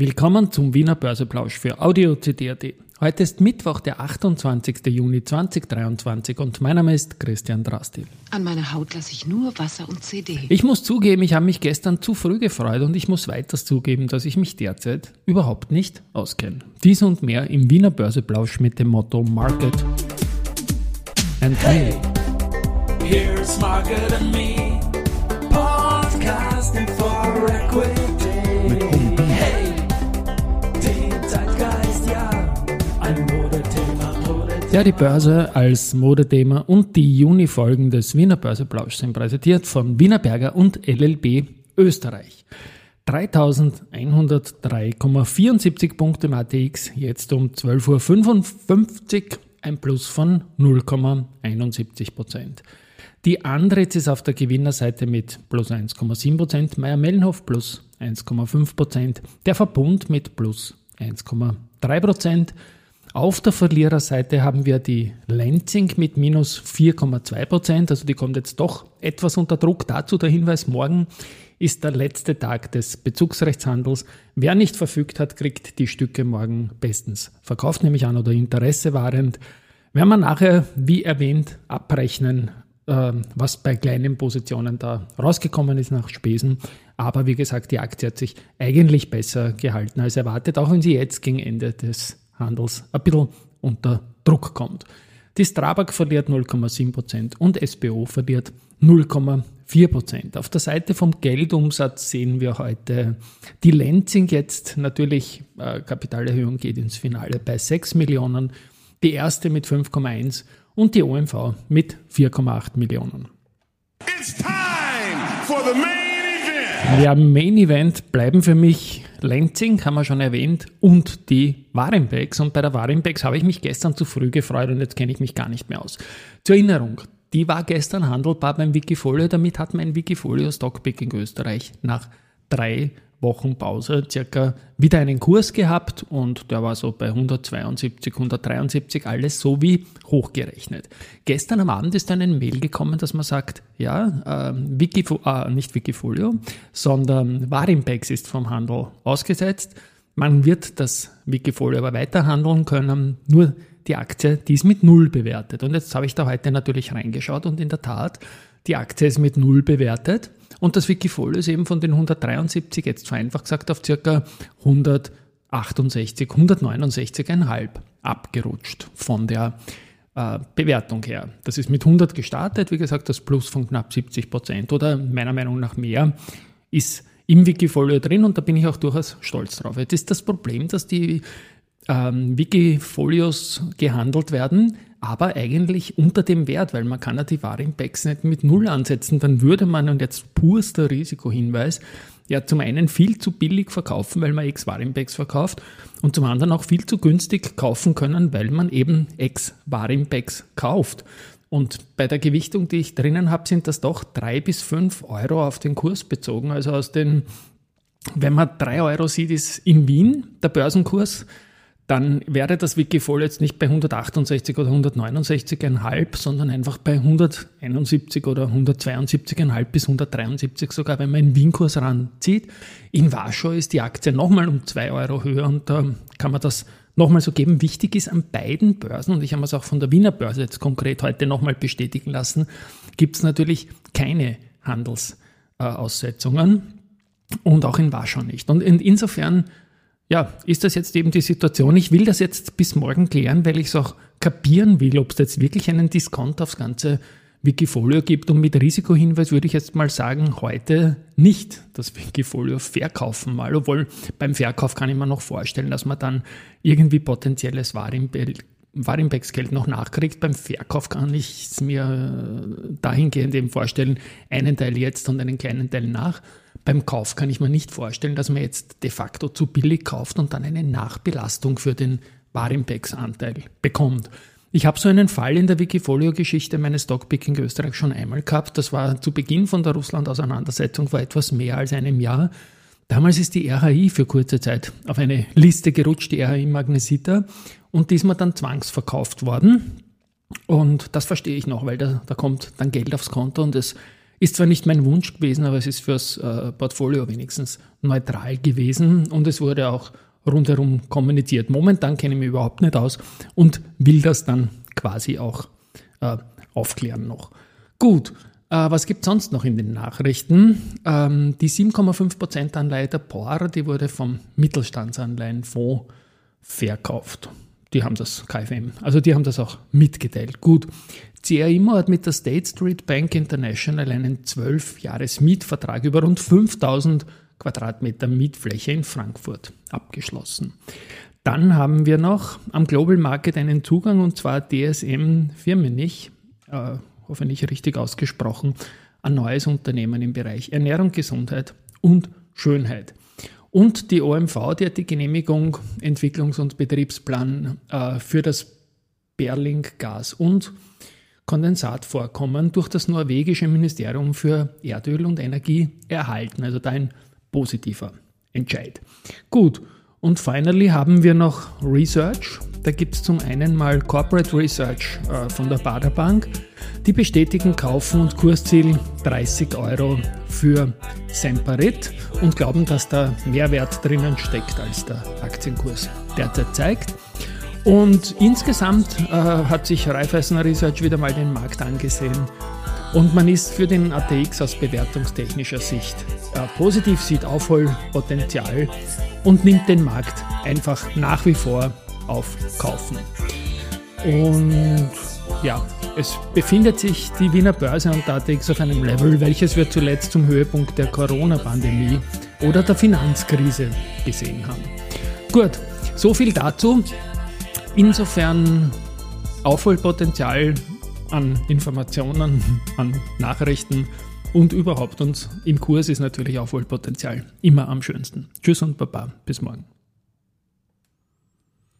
Willkommen zum Wiener Börseplausch für Audio CD.at. Heute ist Mittwoch, der 28. Juni 2023 und mein Name ist Christian Drastil. An meiner Haut lasse ich nur Wasser und CD. Ich muss zugeben, ich habe mich gestern zu früh gefreut und ich muss weiters zugeben, dass ich mich derzeit überhaupt nicht auskenne. Dies und mehr im Wiener Börseplausch mit dem Motto Market and Hey, here's Market and Me, podcasting for equity. Ja, die Börse als Modethema und die Juni-Folgen des Wiener Börseplausch sind präsentiert von Wiener Berger und LLB Österreich. 3103,74 Punkte im ATX, jetzt um 12.55 Uhr, ein Plus von 0,71 Prozent. Die Andritz ist auf der Gewinnerseite mit plus 1,7 Prozent, Meier-Mellenhof plus 1,5 Prozent, der Verbund mit plus 1,3 Prozent. Auf der Verliererseite haben wir die Lenzing mit minus 4,2 Prozent, also die kommt jetzt doch etwas unter Druck. Dazu der Hinweis, morgen ist der letzte Tag des Bezugsrechtshandels. Wer nicht verfügt hat, kriegt die Stücke morgen bestens verkauft, nämlich an oder Interesse wahrend. Werden wir nachher, wie erwähnt, abrechnen, äh, was bei kleinen Positionen da rausgekommen ist nach Spesen. Aber wie gesagt, die Aktie hat sich eigentlich besser gehalten als erwartet, auch wenn sie jetzt gegen Ende des Handels ein bisschen unter Druck kommt. Die Strabag verliert 0,7% und SBO verliert 0,4%. Auf der Seite vom Geldumsatz sehen wir heute die Lenzing jetzt natürlich, äh, Kapitalerhöhung geht ins Finale bei 6 Millionen, die erste mit 5,1 und die OMV mit 4,8 Millionen. It's time for the event. Ja, Main Event bleiben für mich Lenzing, haben wir schon erwähnt, und die Warimpex. Und bei der Warimpex habe ich mich gestern zu früh gefreut und jetzt kenne ich mich gar nicht mehr aus. Zur Erinnerung, die war gestern handelbar beim Wikifolio. Damit hat mein Wikifolio Stockpicking Österreich nach drei Wochen Pause circa wieder einen Kurs gehabt und der war so bei 172, 173, alles so wie hochgerechnet. Gestern am Abend ist dann ein Mail gekommen, dass man sagt, ja, äh, Wikifo äh, nicht Wikifolio, sondern Warimpex ist vom Handel ausgesetzt. Man wird das Wikifolio aber weiter handeln können, nur die Aktie, die ist mit Null bewertet. Und jetzt habe ich da heute natürlich reingeschaut und in der Tat, die Aktie ist mit Null bewertet. Und das Wikifolio ist eben von den 173 jetzt vereinfacht gesagt auf circa 168, 169,5 abgerutscht von der äh, Bewertung her. Das ist mit 100 gestartet, wie gesagt, das Plus von knapp 70 Prozent oder meiner Meinung nach mehr ist im Wikifolio drin und da bin ich auch durchaus stolz drauf. Jetzt ist das Problem, dass die ähm, Wikifolios gehandelt werden, aber eigentlich unter dem Wert, weil man kann ja die Warimpex nicht mit Null ansetzen, dann würde man, und jetzt purster Risikohinweis, ja zum einen viel zu billig verkaufen, weil man Ex-Warimpex verkauft und zum anderen auch viel zu günstig kaufen können, weil man eben Ex-Warimpex kauft. Und bei der Gewichtung, die ich drinnen habe, sind das doch drei bis fünf Euro auf den Kurs bezogen. Also aus den, wenn man drei Euro sieht, ist in Wien der Börsenkurs dann wäre das Wikifolio jetzt nicht bei 168 oder 169,5, sondern einfach bei 171 oder 172,5 bis 173 sogar, wenn man einen Wien-Kurs ranzieht. In Warschau ist die Aktie nochmal um 2 Euro höher und da kann man das nochmal so geben. Wichtig ist an beiden Börsen, und ich habe es auch von der Wiener Börse jetzt konkret heute nochmal bestätigen lassen, gibt es natürlich keine Handelsaussetzungen und auch in Warschau nicht. Und insofern ja, ist das jetzt eben die Situation? Ich will das jetzt bis morgen klären, weil ich es auch kapieren will, ob es jetzt wirklich einen Discount aufs ganze Wikifolio gibt. Und mit Risikohinweis würde ich jetzt mal sagen, heute nicht das Wikifolio verkaufen mal. Obwohl beim Verkauf kann ich mir noch vorstellen, dass man dann irgendwie potenzielles Warimbex-Geld noch nachkriegt. Beim Verkauf kann ich es mir dahingehend eben vorstellen, einen Teil jetzt und einen kleinen Teil nach. Beim Kauf kann ich mir nicht vorstellen, dass man jetzt de facto zu billig kauft und dann eine Nachbelastung für den Warimpex-Anteil bekommt. Ich habe so einen Fall in der Wikifolio-Geschichte meines Stockpicking Österreich schon einmal gehabt. Das war zu Beginn von der Russland-Auseinandersetzung vor etwas mehr als einem Jahr. Damals ist die RHI für kurze Zeit auf eine Liste gerutscht, die RHI Magnesita, und diesmal dann zwangsverkauft worden. Und das verstehe ich noch, weil da, da kommt dann Geld aufs Konto und es Ist zwar nicht mein Wunsch gewesen, aber es ist fürs äh, Portfolio wenigstens neutral gewesen und es wurde auch rundherum kommuniziert. Momentan kenne ich mich überhaupt nicht aus und will das dann quasi auch äh, aufklären noch. Gut, äh, was gibt es sonst noch in den Nachrichten? Ähm, die 7,5% Anleihe der POR, die wurde vom Mittelstandsanleihenfonds verkauft. Die haben das KfM, also die haben das auch mitgeteilt. Gut, CRIMO hat mit der State Street Bank International einen 12-Jahres-Mietvertrag über rund 5000 Quadratmeter Mietfläche in Frankfurt abgeschlossen. Dann haben wir noch am Global Market einen Zugang und zwar DSM Firmenich, äh, hoffentlich richtig ausgesprochen, ein neues Unternehmen im Bereich Ernährung, Gesundheit und Schönheit. Und die OMV, die hat die Genehmigung, Entwicklungs- und Betriebsplan äh, für das Berling-Gas- und Kondensatvorkommen durch das norwegische Ministerium für Erdöl und Energie erhalten. Also da ein positiver Entscheid. Gut, und finally haben wir noch Research. Da gibt es zum einen mal Corporate Research äh, von der Baderbank. Die bestätigen Kaufen und Kursziel 30 Euro für Semperit und glauben, dass da mehr Wert drinnen steckt, als der Aktienkurs derzeit zeigt. Und insgesamt äh, hat sich Raiffeisen Research wieder mal den Markt angesehen und man ist für den ATX aus bewertungstechnischer Sicht äh, positiv, sieht Aufholpotenzial und nimmt den Markt einfach nach wie vor auf Kaufen. Und ja, es befindet sich die Wiener Börse und ATX auf einem Level, welches wir zuletzt zum Höhepunkt der Corona-Pandemie oder der Finanzkrise gesehen haben. Gut, so viel dazu. Insofern Aufholpotenzial an Informationen, an Nachrichten und überhaupt. Und im Kurs ist natürlich Aufholpotenzial immer am schönsten. Tschüss und Baba, bis morgen.